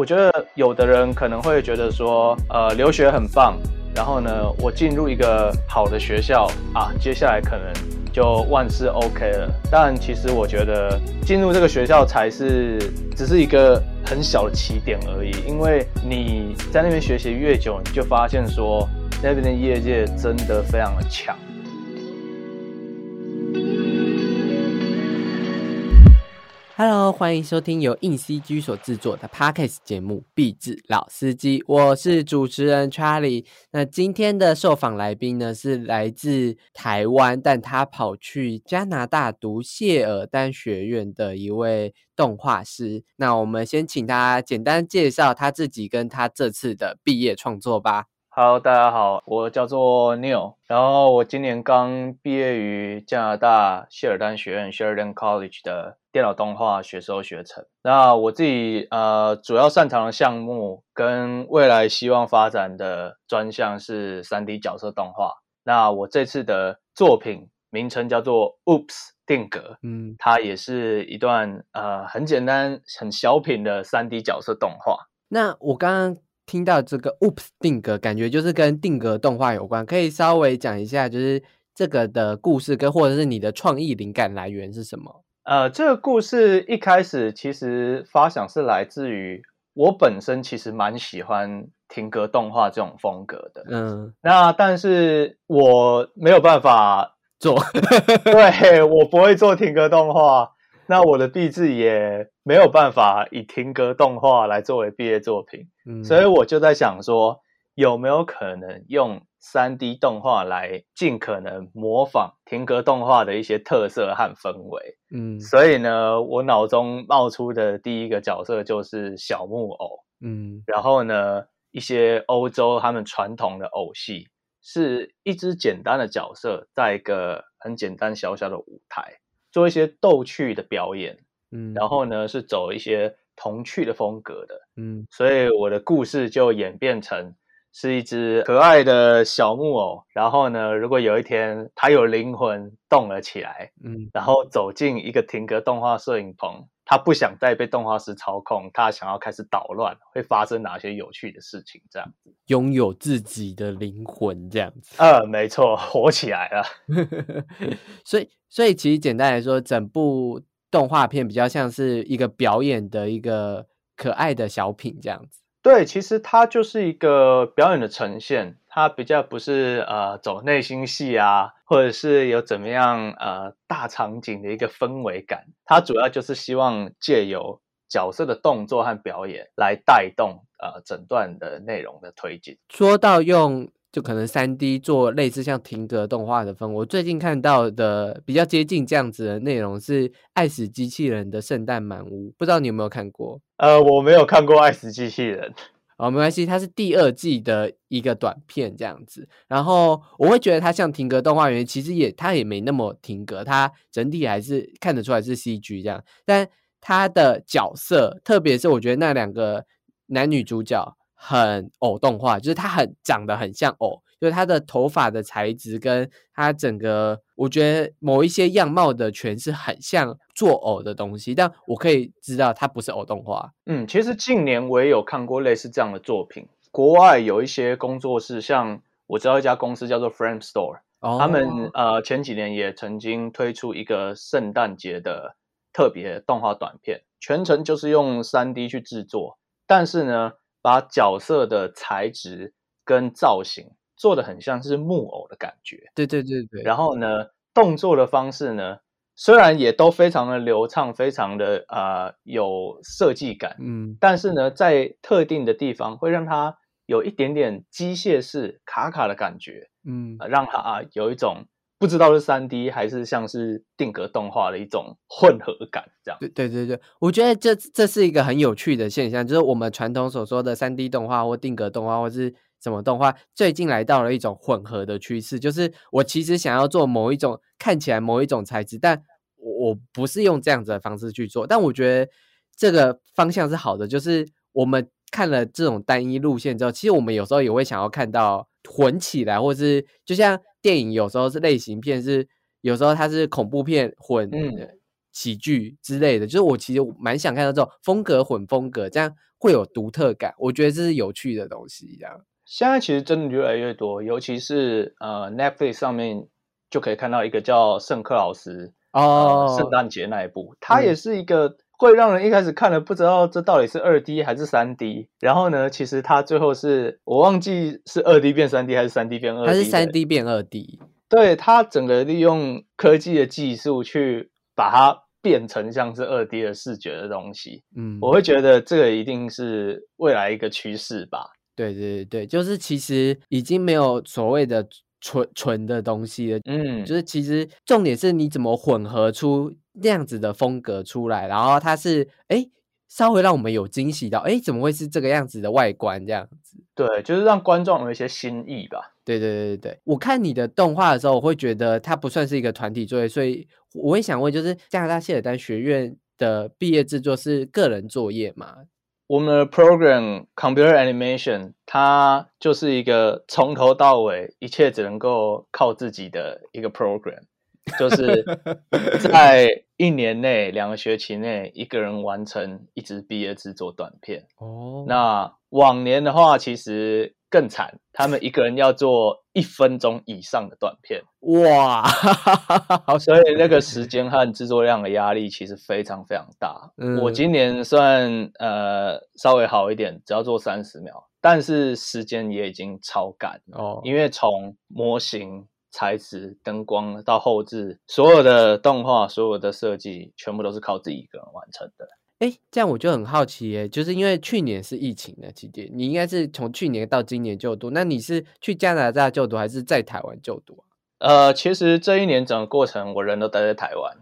我觉得有的人可能会觉得说，呃，留学很棒，然后呢，我进入一个好的学校啊，接下来可能就万事 OK 了。但其实我觉得进入这个学校才是只是一个很小的起点而已，因为你在那边学习越久，你就发现说那边的业界真的非常的强。Hello，欢迎收听由硬 CG 所制作的 Podcast 节目《壁纸老司机》，我是主持人 Charlie。那今天的受访来宾呢是来自台湾，但他跑去加拿大读谢尔丹学院的一位动画师。那我们先请他简单介绍他自己跟他这次的毕业创作吧。Hello，大家好，我叫做 Neil，然后我今年刚毕业于加拿大谢尔丹学院 （Sheridan College） 的电脑动画学收学程。那我自己呃主要擅长的项目跟未来希望发展的专项是 3D 角色动画。那我这次的作品名称叫做 Oops 定格，嗯，它也是一段呃很简单、很小品的 3D 角色动画。那我刚刚。听到这个 Oops 定格，感觉就是跟定格动画有关，可以稍微讲一下，就是这个的故事跟或者是你的创意灵感来源是什么？呃，这个故事一开始其实发想是来自于我本身其实蛮喜欢停格动画这种风格的，嗯，那但是我没有办法做，对我不会做停格动画。那我的毕制也没有办法以停格动画来作为毕业作品，嗯所以我就在想说，有没有可能用三 D 动画来尽可能模仿停格动画的一些特色和氛围？嗯，所以呢，我脑中冒出的第一个角色就是小木偶，嗯，然后呢，一些欧洲他们传统的偶戏是一只简单的角色，在一个很简单小小的舞台。做一些逗趣的表演，嗯，然后呢是走一些童趣的风格的，嗯，所以我的故事就演变成是一只可爱的小木偶，然后呢，如果有一天它有灵魂动了起来，嗯，然后走进一个停格动画摄影棚。他不想再被动画师操控，他想要开始捣乱，会发生哪些有趣的事情？这样子，拥有自己的灵魂，这样子。呃，没错，火起来了。所以，所以其实简单来说，整部动画片比较像是一个表演的一个可爱的小品，这样子。对，其实它就是一个表演的呈现，它比较不是呃走内心戏啊，或者是有怎么样呃大场景的一个氛围感，它主要就是希望借由角色的动作和表演来带动呃整段的内容的推进。说到用。就可能三 D 做类似像停格动画的风，我最近看到的比较接近这样子的内容是《爱死机器人》的圣诞满屋，不知道你有没有看过？呃，我没有看过《爱死机器人》。哦，没关系，它是第二季的一个短片这样子。然后我会觉得它像停格动画，原因其实也它也没那么停格，它整体还是看得出来是 CG 这样。但它的角色，特别是我觉得那两个男女主角。很偶动画，就是他很长得很像偶，就是他的头发的材质跟他整个，我觉得某一些样貌的全是很像作偶的东西，但我可以知道它不是偶动画。嗯，其实近年我也有看过类似这样的作品，国外有一些工作室，像我知道一家公司叫做 Frame Store，他们呃前几年也曾经推出一个圣诞节的特别动画短片，全程就是用三 D 去制作，但是呢。把角色的材质跟造型做的很像是木偶的感觉，对对对对。然后呢，动作的方式呢，虽然也都非常的流畅，非常的呃有设计感，嗯，但是呢，在特定的地方会让它有一点点机械式卡卡的感觉，嗯，让它啊有一种。不知道是三 D 还是像是定格动画的一种混合感，这样。对对对对，我觉得这这是一个很有趣的现象，就是我们传统所说的三 D 动画或定格动画或是什么动画，最近来到了一种混合的趋势，就是我其实想要做某一种看起来某一种材质，但我不是用这样子的方式去做，但我觉得这个方向是好的，就是我们看了这种单一路线之后，其实我们有时候也会想要看到混起来，或是就像。电影有时候是类型片，是有时候它是恐怖片混喜剧之类的，就是我其实蛮想看到这种风格混风格，这样会有独特感。我觉得这是有趣的东西。这样现在其实真的越来越多，尤其是呃 Netflix 上面就可以看到一个叫《圣克劳斯》哦，圣诞节那一部，它也是一个会让人一开始看了不知道这到底是二 D 还是三 D。然后呢，其实它最后是我忘记是二 D 变三 D 还是三 D 变二 D，它是三 D 变二 D。对它整个利用科技的技术去把它变成像是二 D 的视觉的东西，嗯，我会觉得这个一定是未来一个趋势吧。对对对就是其实已经没有所谓的纯纯的东西了，嗯，就是其实重点是你怎么混合出那样子的风格出来，然后它是哎。稍微让我们有惊喜到，哎，怎么会是这个样子的外观这样子？对，就是让观众有一些新意吧。对对对对对，我看你的动画的时候，我会觉得它不算是一个团体作业，所以我会想问，就是加拿大谢尔丹学院的毕业制作是个人作业吗？我们的 program computer animation 它就是一个从头到尾一切只能够靠自己的一个 program。就是 在一年内、两个学期内，一个人完成一支毕业制作短片。哦，那往年的话，其实更惨，他们一个人要做一分钟以上的短片。哇，好所以那个时间和制作量的压力其实非常非常大。嗯我今年算呃稍微好一点，只要做三十秒，但是时间也已经超赶哦，因为从模型。材质、灯光到后置，所有的动画、所有的设计，全部都是靠自己一个人完成的。哎，这样我就很好奇耶，就是因为去年是疫情的期间，你应该是从去年到今年就读，那你是去加拿大就读，还是在台湾就读呃，其实这一年整个过程，我人都待在台湾。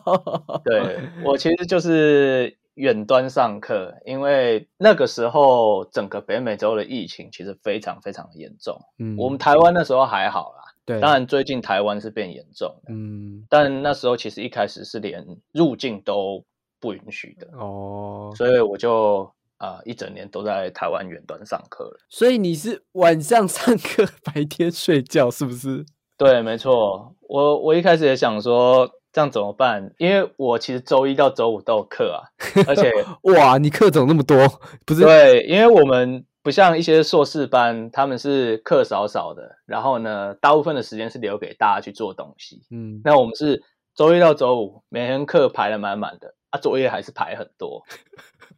对我其实就是远端上课，因为那个时候整个北美洲的疫情其实非常非常的严重。嗯，我们台湾那时候还好啦。对当然，最近台湾是变严重，嗯，但那时候其实一开始是连入境都不允许的哦，所以我就啊一整年都在台湾远端上课了。所以你是晚上上课，白天睡觉，是不是？对，没错。我我一开始也想说这样怎么办？因为我其实周一到周五都有课啊，而且 哇，你课怎么那么多？不是？对，因为我们。不像一些硕士班，他们是课少少的，然后呢，大部分的时间是留给大家去做东西。嗯，那我们是周一到周五，每天课排的满满的，啊，作业还是排很多，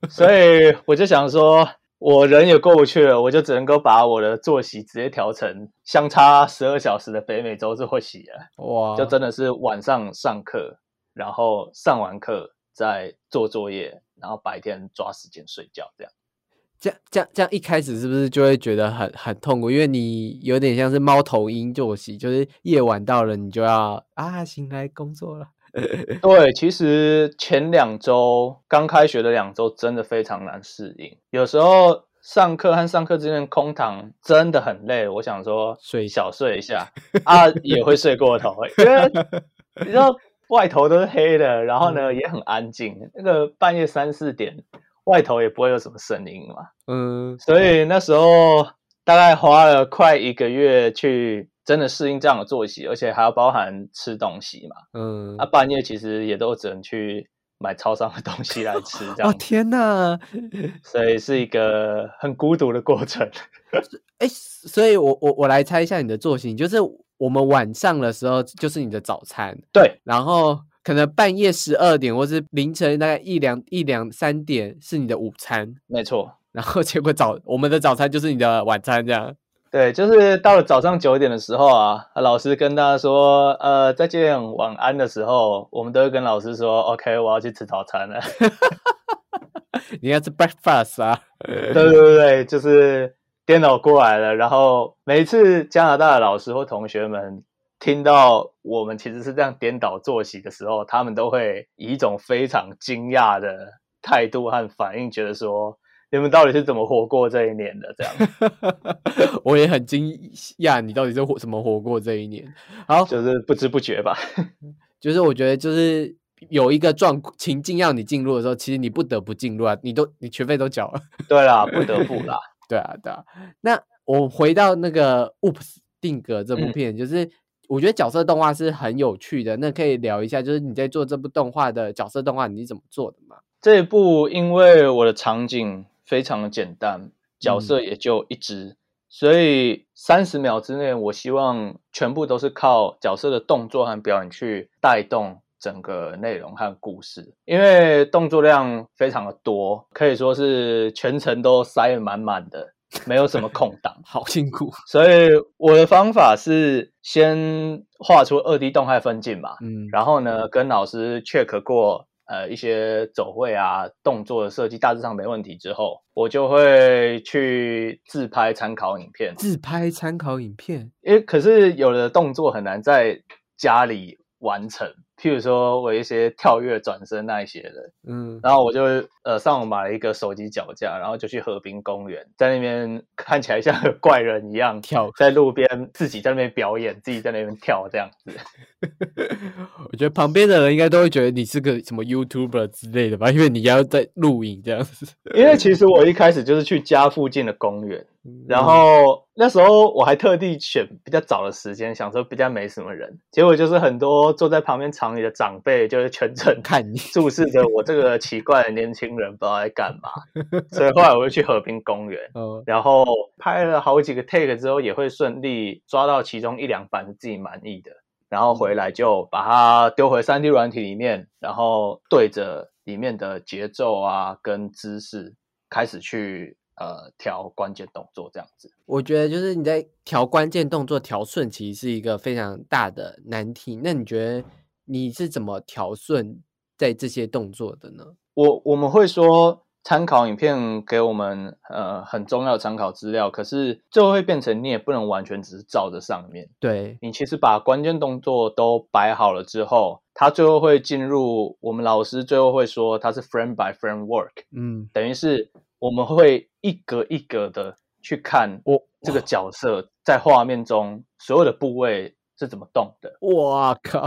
所以我就想说，我人也过不去了，我就只能够把我的作息直接调成相差十二小时的北美洲作息了。哇，就真的是晚上上课，然后上完课再做作业，然后白天抓时间睡觉，这样。这样这样这样一开始是不是就会觉得很很痛苦？因为你有点像是猫头鹰作息，就是夜晚到了，你就要啊醒来工作了。对，其实前两周刚开学的两周真的非常难适应，有时候上课和上课之间空堂真的很累。我想说睡小睡一下啊，也会睡过头，因为你知道外头都是黑的，然后呢也很安静，那个半夜三四点。外头也不会有什么声音嘛，嗯，所以那时候大概花了快一个月去真的适应这样的作息，而且还要包含吃东西嘛，嗯，那半夜其实也都只能去买超商的东西来吃，这样。哦天哪！所以是一个很孤独的过程。哎，所以我我我来猜一下你的作息，就是我们晚上的时候就是你的早餐，对，然后。可能半夜十二点，或是凌晨大概一两一两三点是你的午餐，没错。然后结果早我们的早餐就是你的晚餐，这样。对，就是到了早上九点的时候啊，老师跟大家说，呃，再见，晚安的时候，我们都会跟老师说，OK，我要去吃早餐了。你要吃 breakfast 啊？对对对对，就是颠倒过来了，然后每一次加拿大的老师或同学们。听到我们其实是这样颠倒作息的时候，他们都会以一种非常惊讶的态度和反应，觉得说：“你们到底是怎么活过这一年的？”这样，我也很惊讶，你到底是活怎么活过这一年？好，就是不知不觉吧。就是我觉得，就是有一个状情境要你进入的时候，其实你不得不进入啊，你都你学费都缴了。对啦，不得不啦。对啊，对啊。那我回到那个《Oops》定格这部片，就是。我觉得角色动画是很有趣的，那可以聊一下，就是你在做这部动画的角色动画，你是怎么做的吗？这一部因为我的场景非常的简单，角色也就一只，所以三十秒之内，我希望全部都是靠角色的动作和表演去带动。整个内容和故事，因为动作量非常的多，可以说是全程都塞满满的，没有什么空档，好辛苦。所以我的方法是先画出二 D 动态分镜嘛，嗯，然后呢跟老师 check 过，呃，一些走位啊、动作的设计大致上没问题之后，我就会去自拍参考影片。自拍参考影片，因为可是有的动作很难在家里完成。譬如说我一些跳跃、转身那一些的，嗯，然后我就呃上网买了一个手机脚架，然后就去河滨公园，在那边看起来像怪人一样跳，在路边自己在那边表演，自己在那边跳这样子。我觉得旁边的人应该都会觉得你是个什么 YouTuber 之类的吧，因为你要在录影这样子。因为其实我一开始就是去家附近的公园。然后那时候我还特地选比较早的时间，想说比较没什么人，结果就是很多坐在旁边场里的长辈，就是全程看你注视着我这个奇怪的年轻人，不知道在干嘛。所以后来我就去和平公园，然后拍了好几个 take 之后，也会顺利抓到其中一两版是自己满意的，然后回来就把它丢回三 D 软体里面，然后对着里面的节奏啊跟姿势开始去。呃，调关键动作这样子，我觉得就是你在调关键动作调顺，其实是一个非常大的难题。那你觉得你是怎么调顺在这些动作的呢？我我们会说参考影片给我们呃很重要的参考资料，可是最后会变成你也不能完全只是照着上面。对你其实把关键动作都摆好了之后，它最后会进入我们老师最后会说它是 frame by frame work，嗯，等于是。我们会一格一格的去看我这个角色在画面中所有的部位是怎么动的。哇靠！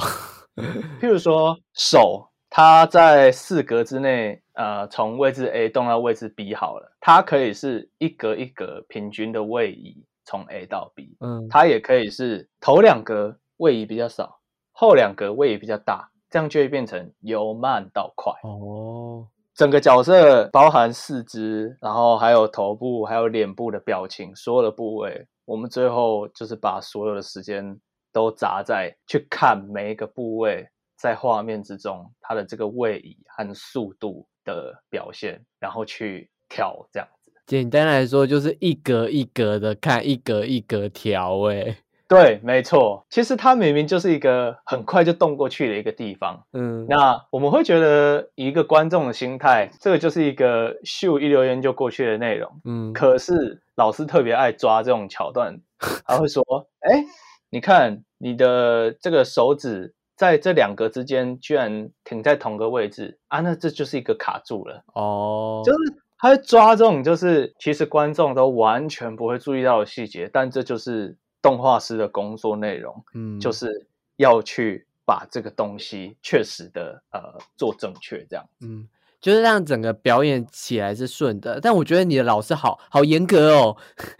譬如说手，它在四格之内，呃，从位置 A 动到位置 B 好了，它可以是一格一格平均的位移从 A 到 B。嗯，它也可以是头两格位移比较少，后两格位移比较大，这样就会变成由慢到快。哦。整个角色包含四肢，然后还有头部，还有脸部的表情，所有的部位，我们最后就是把所有的时间都砸在去看每一个部位在画面之中它的这个位移和速度的表现，然后去调这样子。简单来说，就是一格一格的看，一格一格调，哎。对，没错。其实它明明就是一个很快就动过去的一个地方。嗯，那我们会觉得一个观众的心态，这个就是一个秀一留言就过去的内容。嗯，可是老师特别爱抓这种桥段，他会说：“ 哎，你看你的这个手指在这两个之间居然停在同个位置啊，那这就是一个卡住了。”哦，就是他会抓这种，就是其实观众都完全不会注意到的细节，但这就是。动画师的工作内容，嗯，就是要去把这个东西确实的呃做正确，这样，嗯，就是让整个表演起来是顺的。但我觉得你的老师好好严格哦，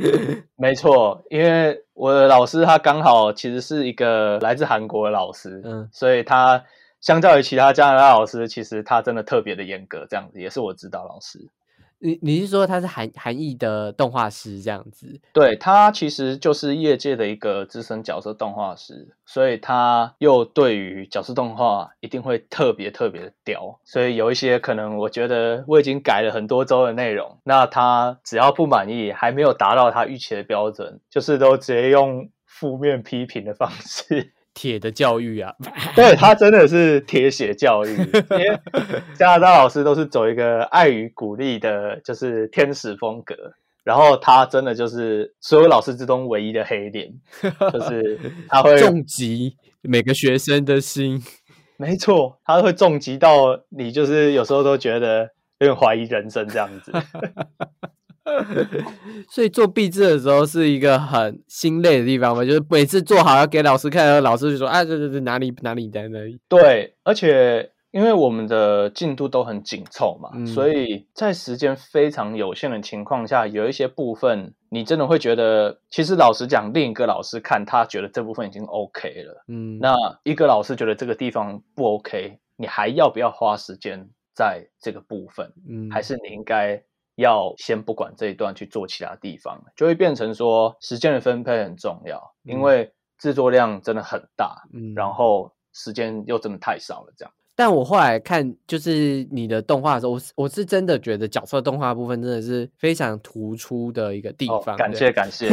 没错，因为我的老师他刚好其实是一个来自韩国的老师，嗯，所以他相较于其他加拿大老师，其实他真的特别的严格，这样子也是我指导老师。你你是说他是韩韩裔的动画师这样子？对他其实就是业界的一个资深角色动画师，所以他又对于角色动画一定会特别特别的屌。所以有一些可能我觉得我已经改了很多周的内容，那他只要不满意，还没有达到他预期的标准，就是都直接用负面批评的方式。铁的教育啊，对他真的是铁血教育，因为 加拿大老师都是走一个爱与鼓励的，就是天使风格。然后他真的就是所有老师之中唯一的黑点，就是他会重击每个学生的心。没错，他会重击到你，就是有时候都觉得有点怀疑人生这样子。所以做壁纸的时候是一个很心累的地方嘛，就是每次做好要给老师看，然后老师就说：“啊，这这这哪里哪里在哪里。”对，而且因为我们的进度都很紧凑嘛，所以在时间非常有限的情况下，有一些部分你真的会觉得，其实老实讲，另一个老师看他觉得这部分已经 OK 了，嗯，那一个老师觉得这个地方不 OK，你还要不要花时间在这个部分？嗯，还是你应该要先不管这一段去做其他地方，就会变成说时间的分配很重要，因为制作量真的很大，嗯，然后。时间又真的太少了，这样。但我后来看，就是你的动画的时候，我我是真的觉得角色动画部分真的是非常突出的一个地方。感谢 感谢。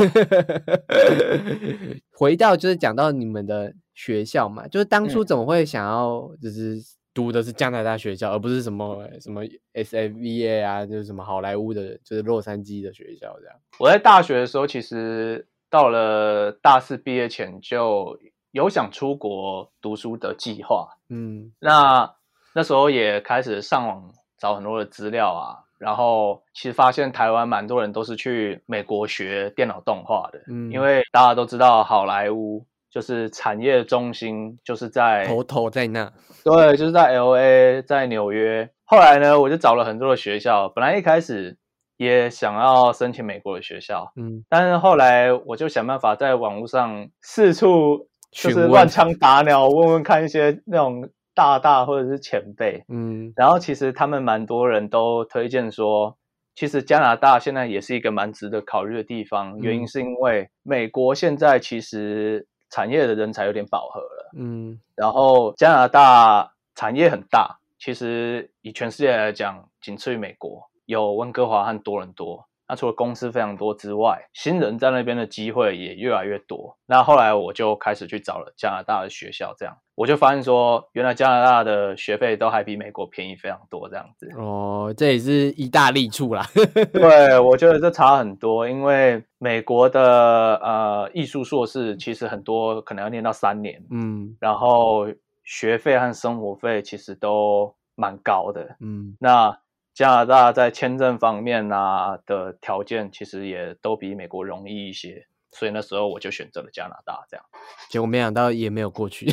回到就是讲到你们的学校嘛，就是当初怎么会想要就是读的是加拿大学校，而不是什么什么 S F V A 啊，就是什么好莱坞的，就是洛杉矶的学校这样。我在大学的时候，其实到了大四毕业前就。有想出国读书的计划，嗯，那那时候也开始上网找很多的资料啊，然后其实发现台湾蛮多人都是去美国学电脑动画的，嗯，因为大家都知道好莱坞就是产业中心就是在头头在那，对，就是在 L A，在纽约。后来呢，我就找了很多的学校，本来一开始也想要申请美国的学校，嗯，但是后来我就想办法在网络上四处。就是乱枪打鸟，问问看一些那种大大或者是前辈，嗯，然后其实他们蛮多人都推荐说，其实加拿大现在也是一个蛮值得考虑的地方，原因是因为美国现在其实产业的人才有点饱和了，嗯，然后加拿大产业很大，其实以全世界来讲，仅次于美国，有温哥华和多伦多。那除了公司非常多之外，新人在那边的机会也越来越多。那后来我就开始去找了加拿大的学校，这样我就发现说，原来加拿大的学费都还比美国便宜非常多，这样子。哦，这也是一大利处啦。对，我觉得这差很多，因为美国的呃艺术硕士其实很多可能要念到三年，嗯，然后学费和生活费其实都蛮高的，嗯，那。加拿大在签证方面啊的条件其实也都比美国容易一些，所以那时候我就选择了加拿大。这样，结果没想到也没有过去。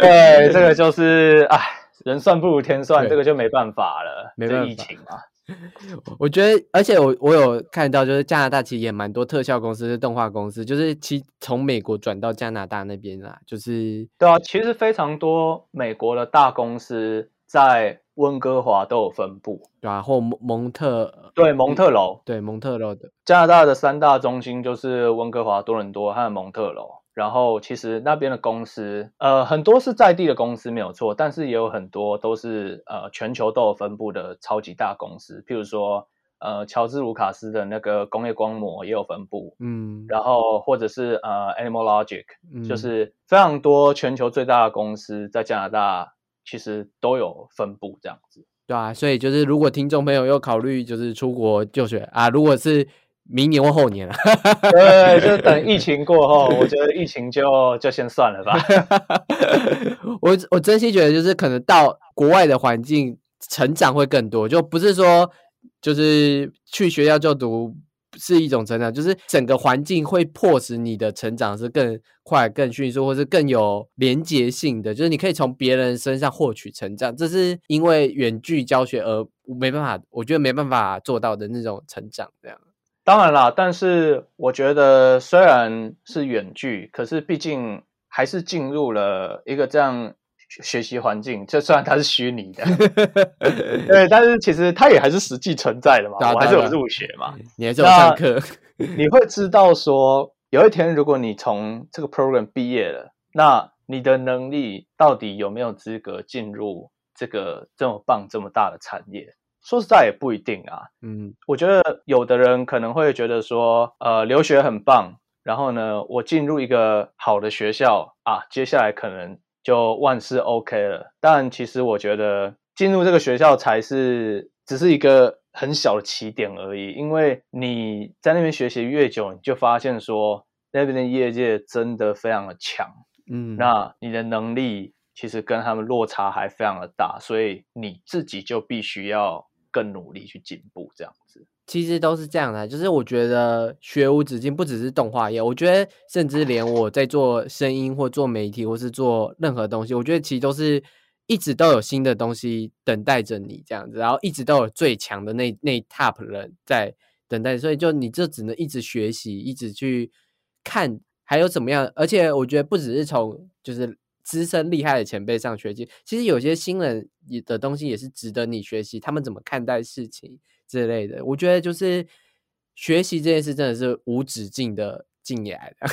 对，这个就是唉，人算不如天算，这个就没办法了。没办法，疫情嘛。我觉得，而且我我有看到，就是加拿大其实也蛮多特效公司、动画公司，就是其从美国转到加拿大那边啦。就是对啊，其实非常多美国的大公司在。温哥华都有分布，对啊，或蒙蒙特，对蒙特楼，对蒙特楼的加拿大的三大中心就是温哥华、多伦多和蒙特楼。然后其实那边的公司，呃，很多是在地的公司没有错，但是也有很多都是呃全球都有分布的超级大公司。譬如说，呃，乔治卢卡斯的那个工业光膜也有分布，嗯，然后或者是呃，Animal Logic，就是非常多全球最大的公司在加拿大。其实都有分布这样子，对啊，所以就是如果听众朋友又考虑就是出国就学啊，如果是明年或后年了，对，就等疫情过后，我觉得疫情就就先算了吧。我我真心觉得就是可能到国外的环境成长会更多，就不是说就是去学校就读。是一种成长，就是整个环境会迫使你的成长是更快、更迅速，或是更有连结性的。就是你可以从别人身上获取成长，这是因为远距教学而没办法，我觉得没办法做到的那种成长。这样，当然啦，但是我觉得虽然是远距，可是毕竟还是进入了一个这样。学习环境，就虽然它是虚拟的，对，但是其实它也还是实际存在的嘛。我还是有入学嘛，你还是有上课，你会知道说，有一天如果你从这个 program 毕业了，那你的能力到底有没有资格进入这个这么棒、这么大的产业？说实在也不一定啊。嗯，我觉得有的人可能会觉得说，呃，留学很棒，然后呢，我进入一个好的学校啊，接下来可能。就万事 OK 了，但其实我觉得进入这个学校才是只是一个很小的起点而已，因为你在那边学习越久，你就发现说那边的业界真的非常的强，嗯，那你的能力其实跟他们落差还非常的大，所以你自己就必须要更努力去进步，这样子。其实都是这样的，就是我觉得学无止境，不只是动画业，我觉得甚至连我在做声音或做媒体或是做任何东西，我觉得其实都是一直都有新的东西等待着你这样子，然后一直都有最强的那那 top 人在等待，所以就你就只能一直学习，一直去看还有怎么样。而且我觉得不只是从就是资深厉害的前辈上学习，其实有些新人的东西也是值得你学习，他们怎么看待事情之类的。我觉得就是学习这件事真的是无止境的进来的。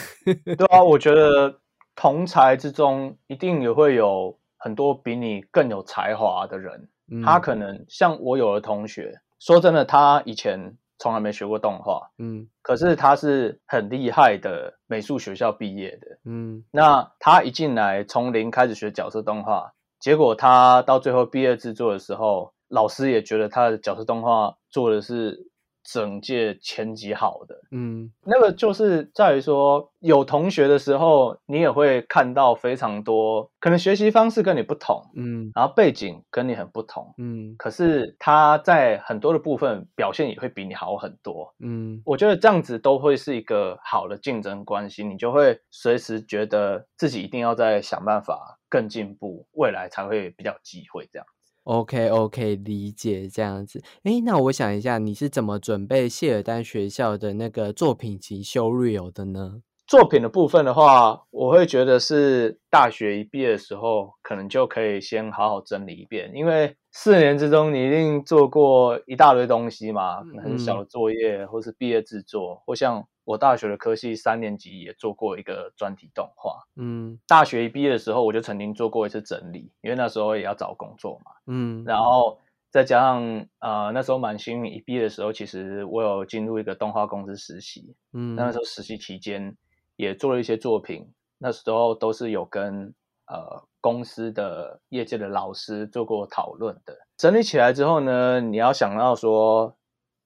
对啊，我觉得同才之中一定也会有。很多比你更有才华的人，他可能像我有的同学，说真的，他以前从来没学过动画，嗯，可是他是很厉害的美术学校毕业的，嗯，那他一进来从零开始学角色动画，结果他到最后毕业制作的时候，老师也觉得他的角色动画做的是。整届前几好的，嗯，那个就是在于说，有同学的时候，你也会看到非常多，可能学习方式跟你不同，嗯，然后背景跟你很不同，嗯，可是他在很多的部分表现也会比你好很多，嗯，我觉得这样子都会是一个好的竞争关系，你就会随时觉得自己一定要在想办法更进步，未来才会比较机会这样。OK OK，理解这样子。哎，那我想一下，你是怎么准备谢尔丹学校的那个作品集修 real 的呢？作品的部分的话，我会觉得是大学一毕业的时候，可能就可以先好好整理一遍，因为四年之中你一定做过一大堆东西嘛，很小的作业，或是毕业制作，或像。我大学的科系三年级也做过一个专题动画，嗯，大学一毕业的时候我就曾经做过一次整理，因为那时候也要找工作嘛，嗯，然后再加上呃那时候蛮幸运，一毕业的时候其实我有进入一个动画公司实习，嗯，那时候实习期间也做了一些作品，那时候都是有跟呃公司的业界的老师做过讨论的，整理起来之后呢，你要想到说。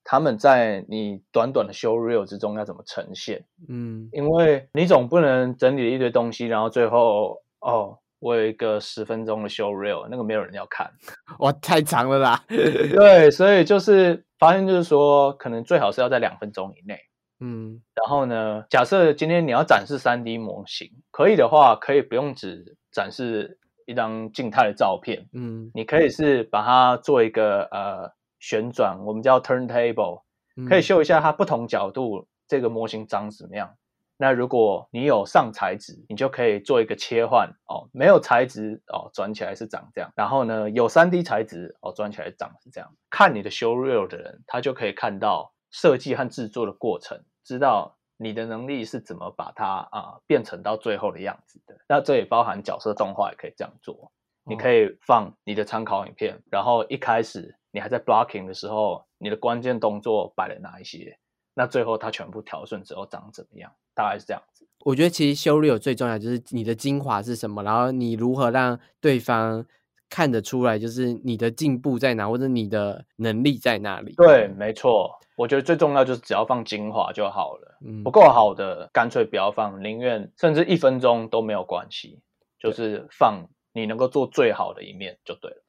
他们在你短短的修 real 之中要怎么呈现？嗯，因为你总不能整理了一堆东西，然后最后哦，我有一个十分钟的修 real，那个没有人要看，哇，太长了啦。对，所以就是发现，就是说，可能最好是要在两分钟以内。嗯，然后呢，假设今天你要展示三 D 模型，可以的话，可以不用只展示一张静态的照片。嗯，你可以是把它做一个呃。旋转，我们叫 turntable，可以秀一下它不同角度这个模型长什么样。那如果你有上材质，你就可以做一个切换哦。没有材质哦，转起来是长这样。然后呢，有三 D 材质哦，转起来长是这样。看你的修 real 的人，他就可以看到设计和制作的过程，知道你的能力是怎么把它啊变成到最后的样子的。那这也包含角色动画也可以这样做。你可以放你的参考影片，然后一开始。你还在 blocking 的时候，你的关键动作摆了哪一些？那最后它全部调顺之后长怎么样？大概是这样子。我觉得其实修 real 最重要就是你的精华是什么，然后你如何让对方看得出来，就是你的进步在哪，或者你的能力在哪里。对，没错。我觉得最重要就是只要放精华就好了。嗯，不够好的干脆不要放，宁愿甚至一分钟都没有关系，就是放你能够做最好的一面就对了。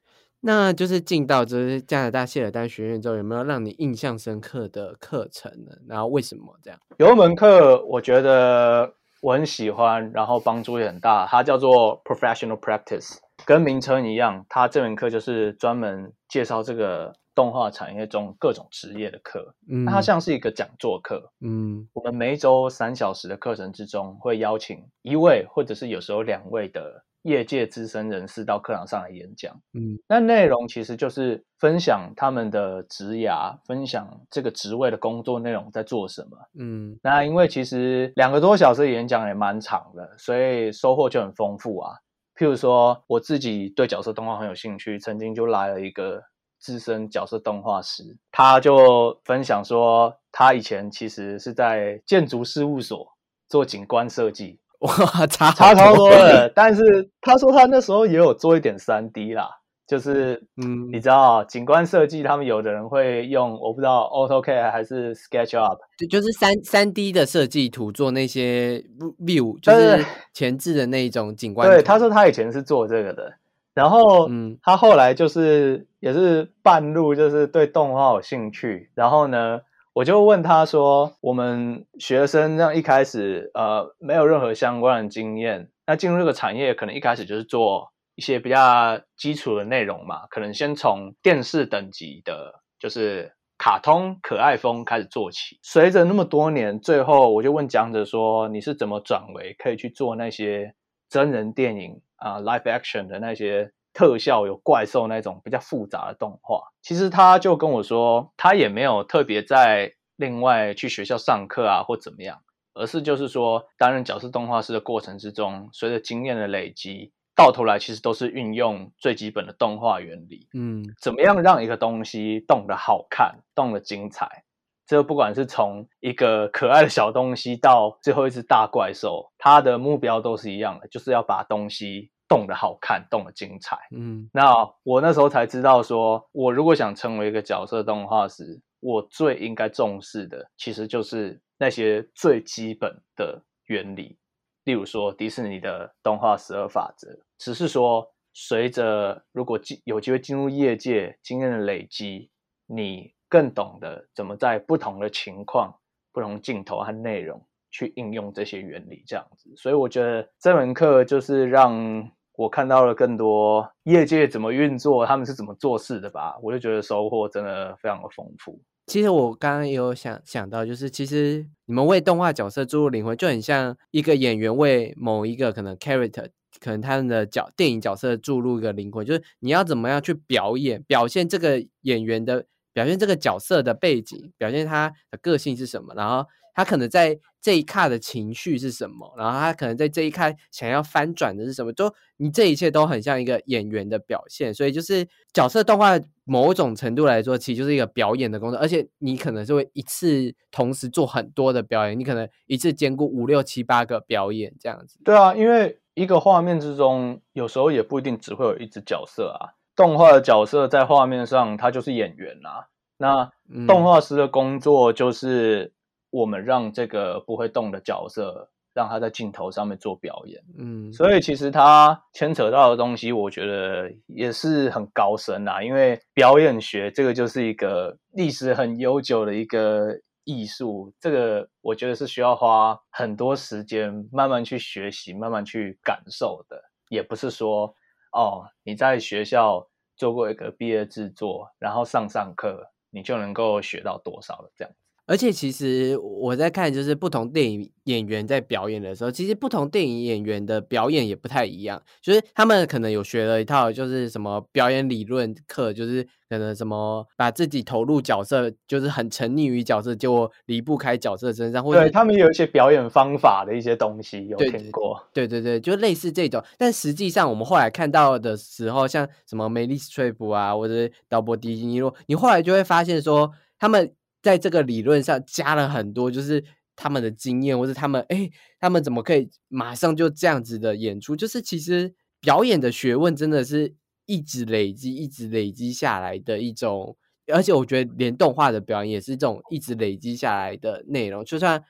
那就是进到就是加拿大谢尔丹学院之后，有没有让你印象深刻的课程呢？然后为什么这样？有一门课我觉得我很喜欢，然后帮助也很大，它叫做 Professional Practice，跟名称一样，它这门课就是专门介绍这个动画产业中各种职业的课。嗯，它像是一个讲座课。嗯，我们每一周三小时的课程之中，会邀请一位或者是有时候两位的。业界资深人士到课堂上来演讲，嗯，那内容其实就是分享他们的职涯，分享这个职位的工作内容在做什么，嗯，那因为其实两个多小时演讲也蛮长的，所以收获就很丰富啊。譬如说，我自己对角色动画很有兴趣，曾经就来了一个资深角色动画师，他就分享说，他以前其实是在建筑事务所做景观设计。哇，差差超多了！但是他说他那时候也有做一点三 D 啦，就是嗯，你知道景观设计，他们有的人会用我不知道 AutoCAD 还是 SketchUp，就就是三三 D 的设计图做那些 view，就是前置的那一种景观。对，他说他以前是做这个的，然后嗯，他后来就是也是半路就是对动画有兴趣，然后呢。我就问他说：“我们学生这样一开始，呃，没有任何相关的经验，那进入这个产业，可能一开始就是做一些比较基础的内容嘛，可能先从电视等级的，就是卡通可爱风开始做起。随着那么多年，最后我就问讲者说：“你是怎么转为可以去做那些真人电影啊，live action 的那些特效有怪兽那种比较复杂的动画？”其实他就跟我说，他也没有特别在另外去学校上课啊，或怎么样。而是就是说，担任角色动画师的过程之中，随着经验的累积，到头来其实都是运用最基本的动画原理。嗯，怎么样让一个东西动得好看、动得精彩？这不管是从一个可爱的小东西到最后一只大怪兽，它的目标都是一样的，就是要把东西动得好看、动得精彩。嗯，那我那时候才知道，说我如果想成为一个角色动画师，我最应该重视的，其实就是。那些最基本的原理，例如说迪士尼的动画十二法则，只是说随着如果进有机会进入业界，经验的累积，你更懂得怎么在不同的情况、不同镜头和内容去应用这些原理，这样子。所以我觉得这门课就是让我看到了更多业界怎么运作，他们是怎么做事的吧。我就觉得收获真的非常的丰富。其实我刚刚有想想到，就是其实你们为动画角色注入灵魂，就很像一个演员为某一个可能 character，可能他们的角电影角色注入一个灵魂，就是你要怎么样去表演，表现这个演员的，表现这个角色的背景，表现他的个性是什么，然后。他可能在这一刻的情绪是什么？然后他可能在这一刻想要翻转的是什么？就你这一切都很像一个演员的表现，所以就是角色动画某种程度来说，其实就是一个表演的工作，而且你可能是会一次同时做很多的表演，你可能一次兼顾五六七八个表演这样子。对啊，因为一个画面之中，有时候也不一定只会有一只角色啊，动画的角色在画面上，他就是演员啊。那动画师的工作就是。我们让这个不会动的角色，让他在镜头上面做表演，嗯，所以其实他牵扯到的东西，我觉得也是很高深啊。因为表演学这个就是一个历史很悠久的一个艺术，这个我觉得是需要花很多时间慢慢去学习、慢慢去感受的，也不是说哦你在学校做过一个毕业制作，然后上上课，你就能够学到多少了这样。而且其实我在看，就是不同电影演员在表演的时候，其实不同电影演员的表演也不太一样。就是他们可能有学了一套，就是什么表演理论课，就是可能什么把自己投入角色，就是很沉溺于角色，就离不开角色身上。或对他们有一些表演方法的一些东西，有听过？对对对，就类似这种。但实际上，我们后来看到的时候，像什么梅丽史翠普啊，或者道博迪尼洛，你后来就会发现说他们。在这个理论上加了很多，就是他们的经验，或者他们哎，他们怎么可以马上就这样子的演出？就是其实表演的学问真的是一直累积、一直累积下来的一种，而且我觉得连动画的表演也是这种一直累积下来的内容。就算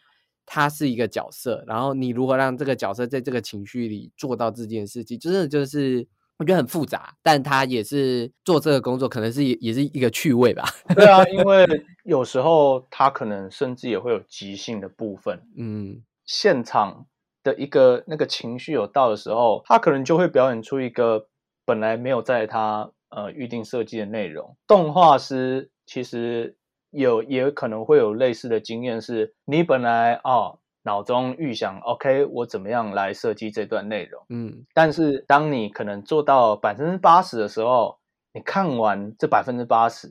他是一个角色，然后你如何让这个角色在这个情绪里做到这件事情，真的就是。我觉得很复杂，但他也是做这个工作，可能是也也是一个趣味吧。对啊，因为有时候他可能甚至也会有即兴的部分。嗯，现场的一个那个情绪有到的时候，他可能就会表演出一个本来没有在他呃预定设计的内容。动画师其实有也可能会有类似的经验，是你本来哦。脑中预想，OK，我怎么样来设计这段内容？嗯，但是当你可能做到百分之八十的时候，你看完这百分之八十，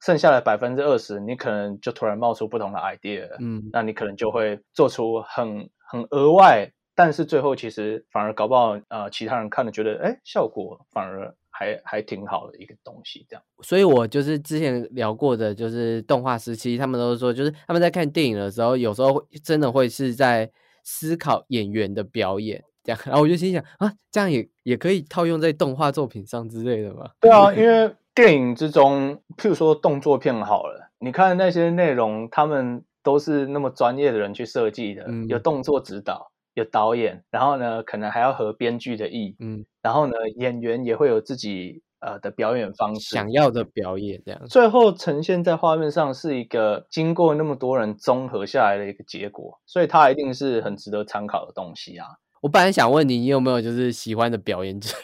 剩下的百分之二十，你可能就突然冒出不同的 idea，嗯，那你可能就会做出很很额外，但是最后其实反而搞不好，呃，其他人看了觉得，哎，效果反而。还还挺好的一个东西，这样。所以我就是之前聊过的，就是动画时期，他们都说，就是他们在看电影的时候，有时候真的会是在思考演员的表演，这样。然后我就心想啊，这样也也可以套用在动画作品上之类的吗？对啊，因为电影之中，譬如说动作片好了，你看那些内容，他们都是那么专业的人去设计的，有动作指导。有导演，然后呢，可能还要合编剧的意，嗯，然后呢，演员也会有自己呃的表演方式，想要的表演这样，最后呈现在画面上是一个经过那么多人综合下来的一个结果，所以它一定是很值得参考的东西啊。我本来想问你，你有没有就是喜欢的表演者？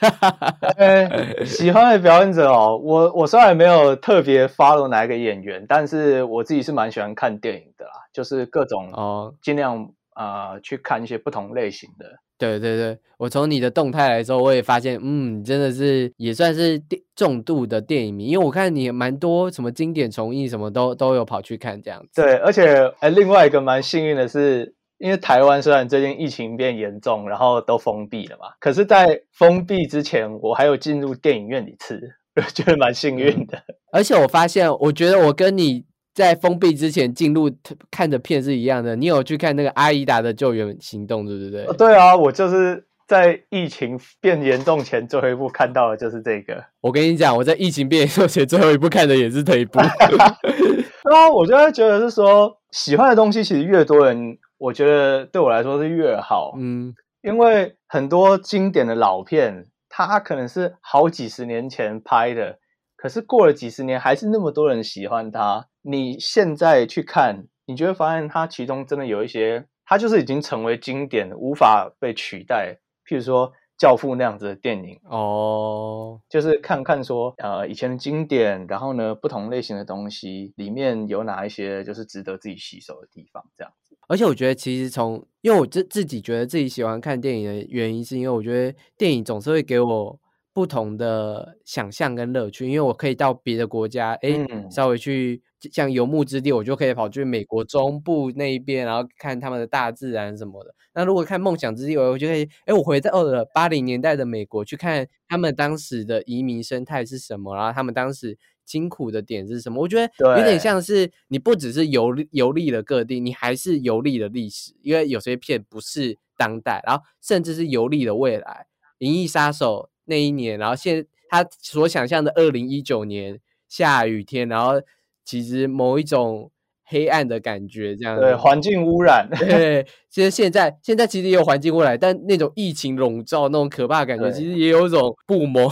喜欢的表演者哦，我我虽然没有特别 follow 哪一个演员，但是我自己是蛮喜欢看电影的啦，就是各种哦，尽量啊去看一些不同类型的。对对对，我从你的动态来说，我也发现，嗯，真的是也算是电重度的电影迷，因为我看你蛮多什么经典重映，什么都都有跑去看这样子。对，而且哎，另外一个蛮幸运的是。因为台湾虽然最近疫情变严重，然后都封闭了嘛，可是，在封闭之前，我还有进入电影院一次，我觉得蛮幸运的。而且我发现，我觉得我跟你在封闭之前进入看的片是一样的。你有去看那个《阿依达的救援行动》，对不对？对啊，我就是在疫情变严重前最后一部看到的就是这个。我跟你讲，我在疫情变严重前最后一部看的也是这一部。啊，我就会觉得是说，喜欢的东西其实越多人。我觉得对我来说是越好，嗯，因为很多经典的老片，它可能是好几十年前拍的，可是过了几十年还是那么多人喜欢它。你现在去看，你就会发现它其中真的有一些，它就是已经成为经典，无法被取代。譬如说。教父那样子的电影哦，就是看看说，呃，以前的经典，然后呢，不同类型的东西里面有哪一些就是值得自己吸收的地方，这样子。而且我觉得，其实从因为我自自己觉得自己喜欢看电影的原因，是因为我觉得电影总是会给我不同的想象跟乐趣，因为我可以到别的国家，哎，稍微去。像游牧之地，我就可以跑去美国中部那一边，然后看他们的大自然什么的。那如果看梦想之地，我就可以，哎，我回到了八零年代的美国，去看他们当时的移民生态是什么，然后他们当时辛苦的点是什么。我觉得有点像是你不只是游游历了各地，你还是游历了历史，因为有些片不是当代，然后甚至是游历了未来。《银翼杀手》那一年，然后现他所想象的二零一九年下雨天，然后。其实某一种黑暗的感觉，这样对环境污染。对，其实现在现在其实也有环境污染，但那种疫情笼罩那种可怕的感觉，其实也有一种不谋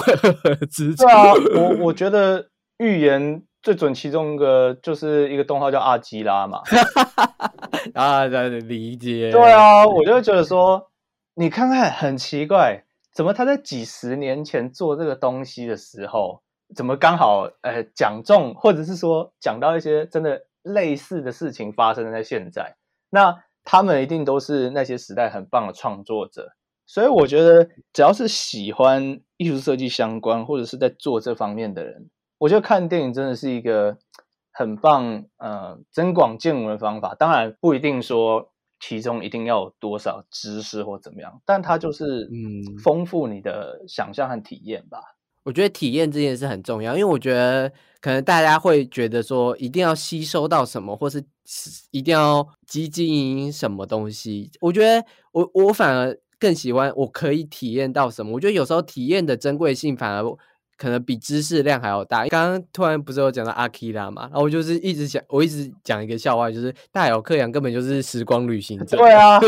之处。对啊，我 我觉得预言最准其中一个就是一个动画叫《阿基拉》嘛。啊，理解。对啊，我就觉得说，你看看很奇怪，怎么他在几十年前做这个东西的时候。怎么刚好呃讲中，或者是说讲到一些真的类似的事情发生在现在？那他们一定都是那些时代很棒的创作者，所以我觉得只要是喜欢艺术设计相关或者是在做这方面的人，我觉得看电影真的是一个很棒呃增广见闻的方法。当然不一定说其中一定要有多少知识或怎么样，但它就是嗯丰富你的想象和体验吧。我觉得体验这件事很重要，因为我觉得可能大家会觉得说一定要吸收到什么，或是一定要积极什么东西。我觉得我我反而更喜欢我可以体验到什么。我觉得有时候体验的珍贵性反而。可能比知识量还要大。刚刚突然不是有讲到阿基拉嘛，然后我就是一直讲，我一直讲一个笑话，就是大有克洋根本就是时光旅行者。对啊，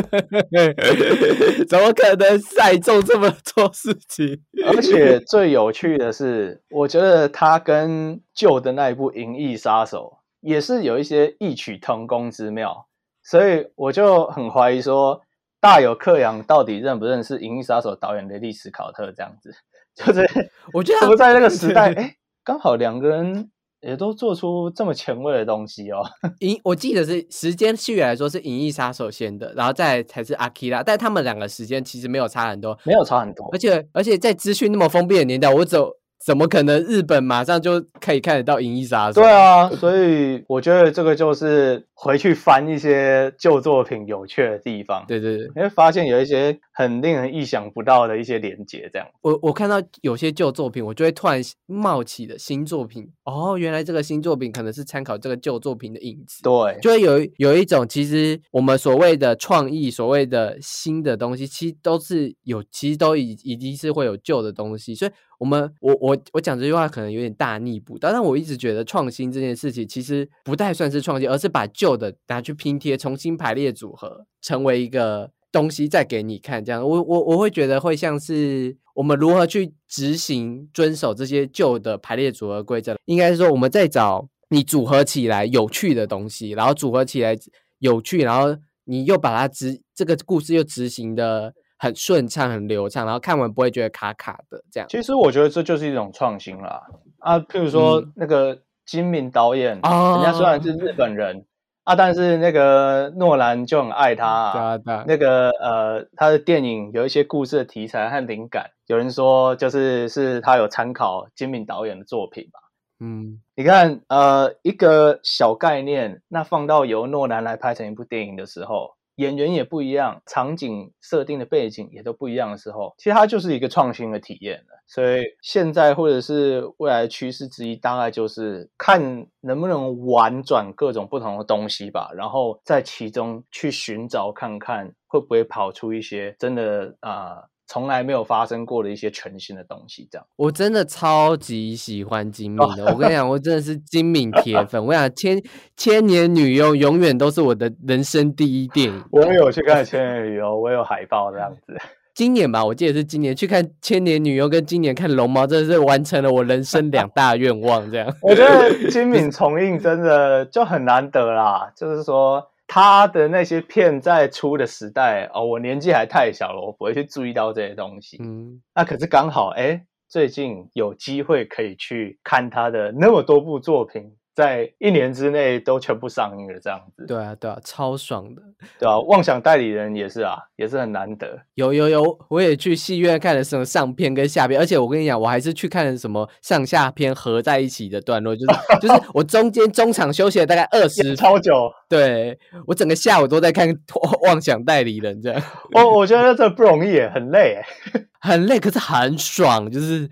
怎么可能赛中这么多事情？而且最有趣的是，我觉得他跟旧的那一部《银翼杀手》也是有一些异曲同工之妙，所以我就很怀疑说，大有克洋到底认不认识《银翼杀手》导演的历史考特这样子。就是我觉得不在那个时代，哎，刚好两个人也都做出这么前卫的东西哦。影，我记得是时间序来说是《银翼杀手》先的，然后再才是阿基拉，但他们两个时间其实没有差很多，没有差很多。而且而且在资讯那么封闭的年代，我走。怎么可能？日本马上就可以看得到《银翼杀手》？对啊，所以我觉得这个就是回去翻一些旧作品有趣的地方。对对对，你会发现有一些很令人意想不到的一些连接。这样，我我看到有些旧作品，我就会突然冒起的新作品。哦，原来这个新作品可能是参考这个旧作品的影子。对，就会有有一种，其实我们所谓的创意，所谓的新的东西，其实都是有，其实都已已经是会有旧的东西，所以。我们我我我我讲这句话可能有点大逆不道，但我一直觉得创新这件事情其实不太算是创新，而是把旧的拿去拼贴，重新排列组合，成为一个东西再给你看。这样，我我我会觉得会像是我们如何去执行遵守这些旧的排列组合规则，应该是说我们在找你组合起来有趣的东西，然后组合起来有趣，然后你又把它执这个故事又执行的。很顺畅、很流畅，然后看完不会觉得卡卡的这样。其实我觉得这就是一种创新啦。啊，譬如说那个金敏导演，人家虽然是日本人啊，但是那个诺兰就很爱他。对啊，对啊。那个呃，他的电影有一些故事的题材和灵感，有人说就是是他有参考金敏导演的作品吧。嗯，你看，呃，一个小概念，那放到由诺兰来拍成一部电影的时候。演员也不一样，场景设定的背景也都不一样的时候，其实它就是一个创新的体验了。所以现在或者是未来趋势之一，大概就是看能不能玩转各种不同的东西吧，然后在其中去寻找看看会不会跑出一些真的啊。从来没有发生过的一些全新的东西，这样我真的超级喜欢金敏的。我跟你讲，我真的是金敏铁粉。我想千千年女优永远都是我的人生第一电影。我有去看千年女优，我有海报这样子。今年吧，我记得是今年去看千年女优，跟今年看龙猫，真的是完成了我人生两大愿望。这样，我觉得 金敏重映真的就很难得啦，就是说。他的那些片在出的时代哦，我年纪还太小了，我不会去注意到这些东西。嗯，那可是刚好哎，最近有机会可以去看他的那么多部作品。在一年之内都全部上映了，这样子。对啊，对啊，超爽的。对啊，妄想代理人也是啊，也是很难得。有有有，我也去戏院看了什么上片跟下片，而且我跟你讲，我还是去看什么上下片合在一起的段落，就是 就是我中间中场休息了大概二十超久。对我整个下午都在看 妄想代理人这样。我我觉得这不容易，很累，很累，可是很爽，就是。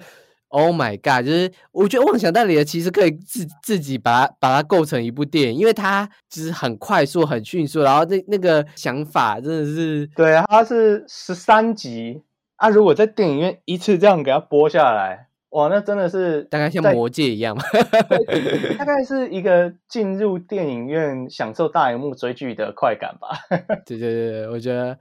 Oh my god！就是我觉得《妄想代理人》其实可以自自己把它把它构成一部电影，因为它就是很快速、很迅速，然后那那个想法真的是对，它是十三集啊！如果在电影院一次这样给它播下来，哇，那真的是大概像《魔戒》一样嘛？大概是一个进入电影院享受大荧幕追剧的快感吧？对对对，我觉得。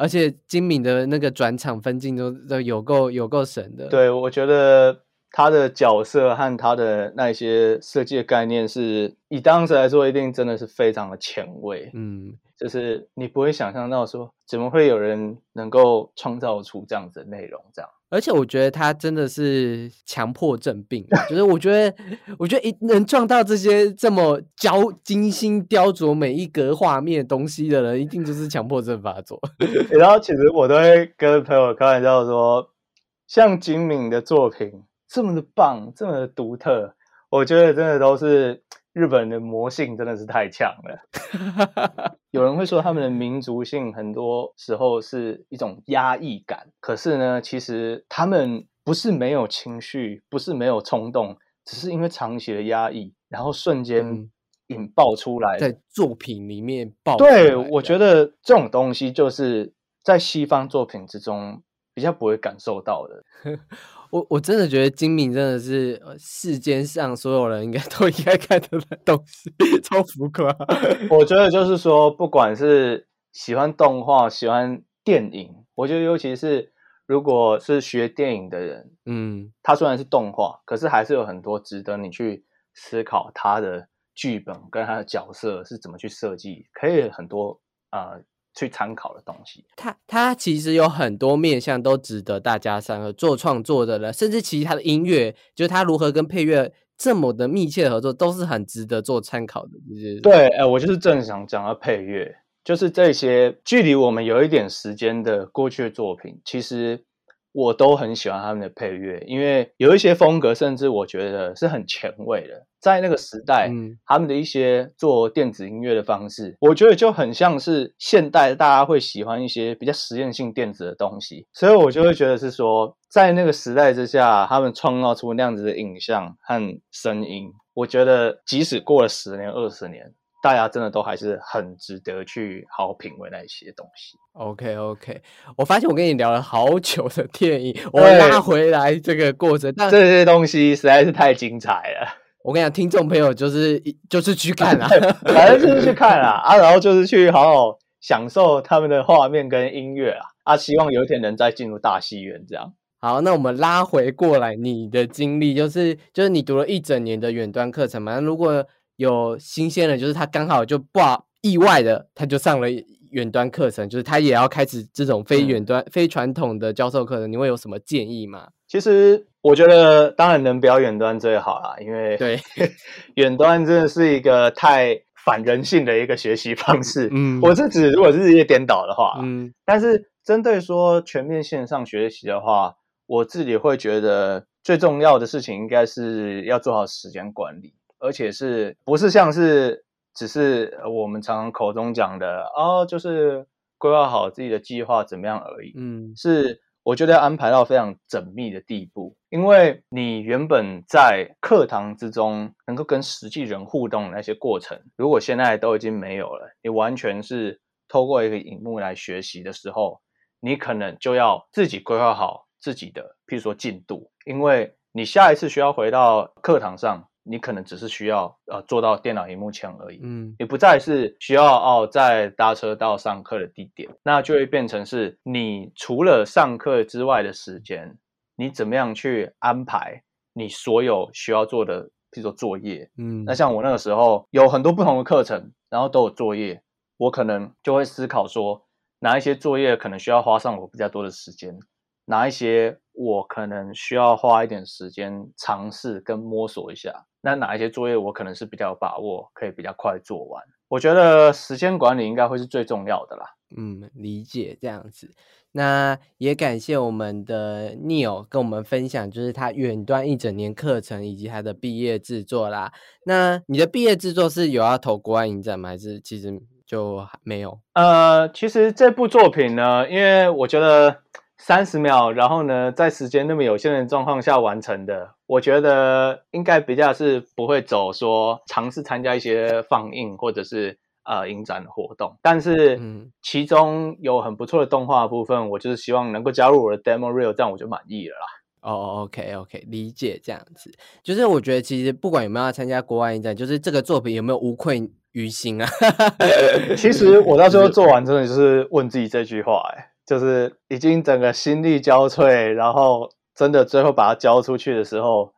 而且金敏的那个转场分镜都都有够有够神的。对，我觉得他的角色和他的那些设计的概念，是以当时来说，一定真的是非常的前卫。嗯，就是你不会想象到说，怎么会有人能够创造出这样子的内容，这样。而且我觉得他真的是强迫症病，就是我觉得，我觉得一能撞到这些这么雕精心雕琢每一格画面东西的人，一定就是强迫症发作。然后其实我都会跟朋友开玩笑说，像金敏的作品这么的棒，这么的独特，我觉得真的都是。日本的魔性真的是太强了。有人会说他们的民族性很多时候是一种压抑感，可是呢，其实他们不是没有情绪，不是没有冲动，只是因为长期的压抑，然后瞬间引爆出来，在作品里面爆。对，我觉得这种东西就是在西方作品之中比较不会感受到的。我我真的觉得金敏真的是世间上所有人应该都应该看的东西，超浮夸。我觉得就是说，不管是喜欢动画、喜欢电影，我觉得尤其是如果是学电影的人，嗯，他虽然是动画，可是还是有很多值得你去思考他的剧本跟他的角色是怎么去设计，可以很多啊。去参考的东西，它它其实有很多面向都值得大家三个做创作的人，甚至其实他的音乐，就是他如何跟配乐这么的密切合作，都是很值得做参考的。就是对，哎，我就是正想讲到配乐，就是这些距离我们有一点时间的过去的作品，其实。我都很喜欢他们的配乐，因为有一些风格，甚至我觉得是很前卫的。在那个时代，他们的一些做电子音乐的方式，我觉得就很像是现代大家会喜欢一些比较实验性电子的东西。所以我就会觉得是说，在那个时代之下，他们创造出那样子的影像和声音，我觉得即使过了十年、二十年。大家真的都还是很值得去好好品味那一些东西。OK OK，我发现我跟你聊了好久的电影，我拉回来这个过程，但这些东西实在是太精彩了。我跟你讲，听众朋友就是就是去看啊，反正就是去看啊啊，然后就是去好好享受他们的画面跟音乐啊啊，希望有一天能再进入大戏院这样。好，那我们拉回过来，你的经历就是就是你读了一整年的远端课程嘛？如果有新鲜的，就是他刚好就不意外的，他就上了远端课程，就是他也要开始这种非远端、非传统的教授课程，你会有什么建议吗？其实我觉得，当然能不要远端最好啦，因为对。远端真的是一个太反人性的一个学习方式。嗯，我是指如果是日夜颠倒的话，嗯，但是针对说全面线上学习的话，我自己会觉得最重要的事情应该是要做好时间管理，而且是不是像是。只是我们常常口中讲的哦，就是规划好自己的计划怎么样而已。嗯，是我觉得要安排到非常缜密的地步，因为你原本在课堂之中能够跟实际人互动的那些过程，如果现在都已经没有了，你完全是透过一个荧幕来学习的时候，你可能就要自己规划好自己的，譬如说进度，因为你下一次需要回到课堂上。你可能只是需要呃坐到电脑荧幕前而已，嗯，你不再是需要哦再搭车到上课的地点，那就会变成是你除了上课之外的时间，你怎么样去安排你所有需要做的，譬如说作业，嗯，那像我那个时候有很多不同的课程，然后都有作业，我可能就会思考说哪一些作业可能需要花上我比较多的时间。哪一些我可能需要花一点时间尝试跟摸索一下？那哪一些作业我可能是比较有把握，可以比较快做完？我觉得时间管理应该会是最重要的啦。嗯，理解这样子。那也感谢我们的 Neil 跟我们分享，就是他远端一整年课程以及他的毕业制作啦。那你的毕业制作是有要投国外影展吗？还是其实就没有？呃，其实这部作品呢，因为我觉得。三十秒，然后呢，在时间那么有限的状况下完成的，我觉得应该比较是不会走说尝试参加一些放映或者是呃影展的活动。但是，其中有很不错的动画部分，我就是希望能够加入我的 demo reel，这样我就满意了啦。哦，OK OK，理解这样子，就是我觉得其实不管有没有要参加国外影展，就是这个作品有没有无愧于心啊。其实我到最后做完，真的就是问自己这句话，哎。就是已经整个心力交瘁，然后真的最后把它交出去的时候，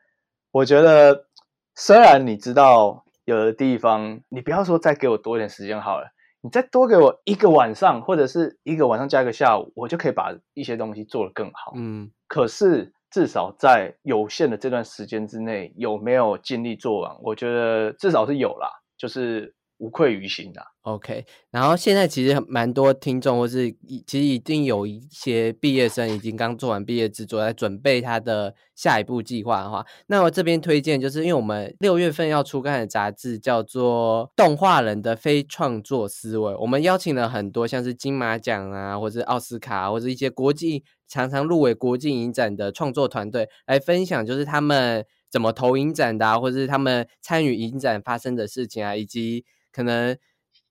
我觉得虽然你知道有的地方，你不要说再给我多一点时间好了，你再多给我一个晚上或者是一个晚上加一个下午，我就可以把一些东西做得更好。嗯，可是至少在有限的这段时间之内，有没有尽力做完？我觉得至少是有啦，就是。无愧于心的。OK，然后现在其实蛮多听众，或是其实已经有一些毕业生已经刚做完毕业制作，在准备他的下一步计划的话，那我这边推荐就是，因为我们六月份要出刊的杂志叫做《动画人的非创作思维》，我们邀请了很多像是金马奖啊，或者奥斯卡，或者一些国际常常入围国际影展的创作团队来分享，就是他们怎么投影展的，或者是他们参与影展发生的事情啊，以及。可能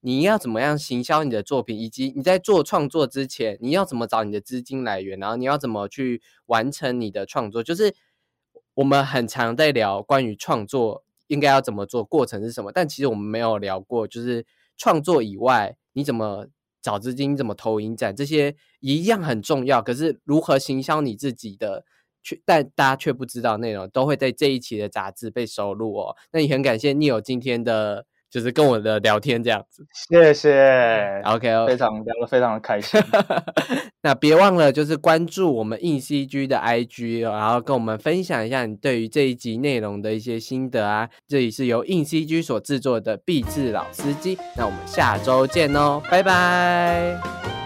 你要怎么样行销你的作品，以及你在做创作之前，你要怎么找你的资金来源，然后你要怎么去完成你的创作？就是我们很常在聊关于创作应该要怎么做，过程是什么，但其实我们没有聊过，就是创作以外，你怎么找资金，怎么投影展，这些一样很重要。可是如何行销你自己的，却但大家却不知道内容，都会在这一期的杂志被收录哦。那也很感谢 Neil 今天的。就是跟我的聊天这样子，谢谢，OK，非常聊得非常的开心。那别忘了就是关注我们硬 CG 的 IG，然后跟我们分享一下你对于这一集内容的一些心得啊。这里是由硬 CG 所制作的必智老司机，那我们下周见哦，拜拜。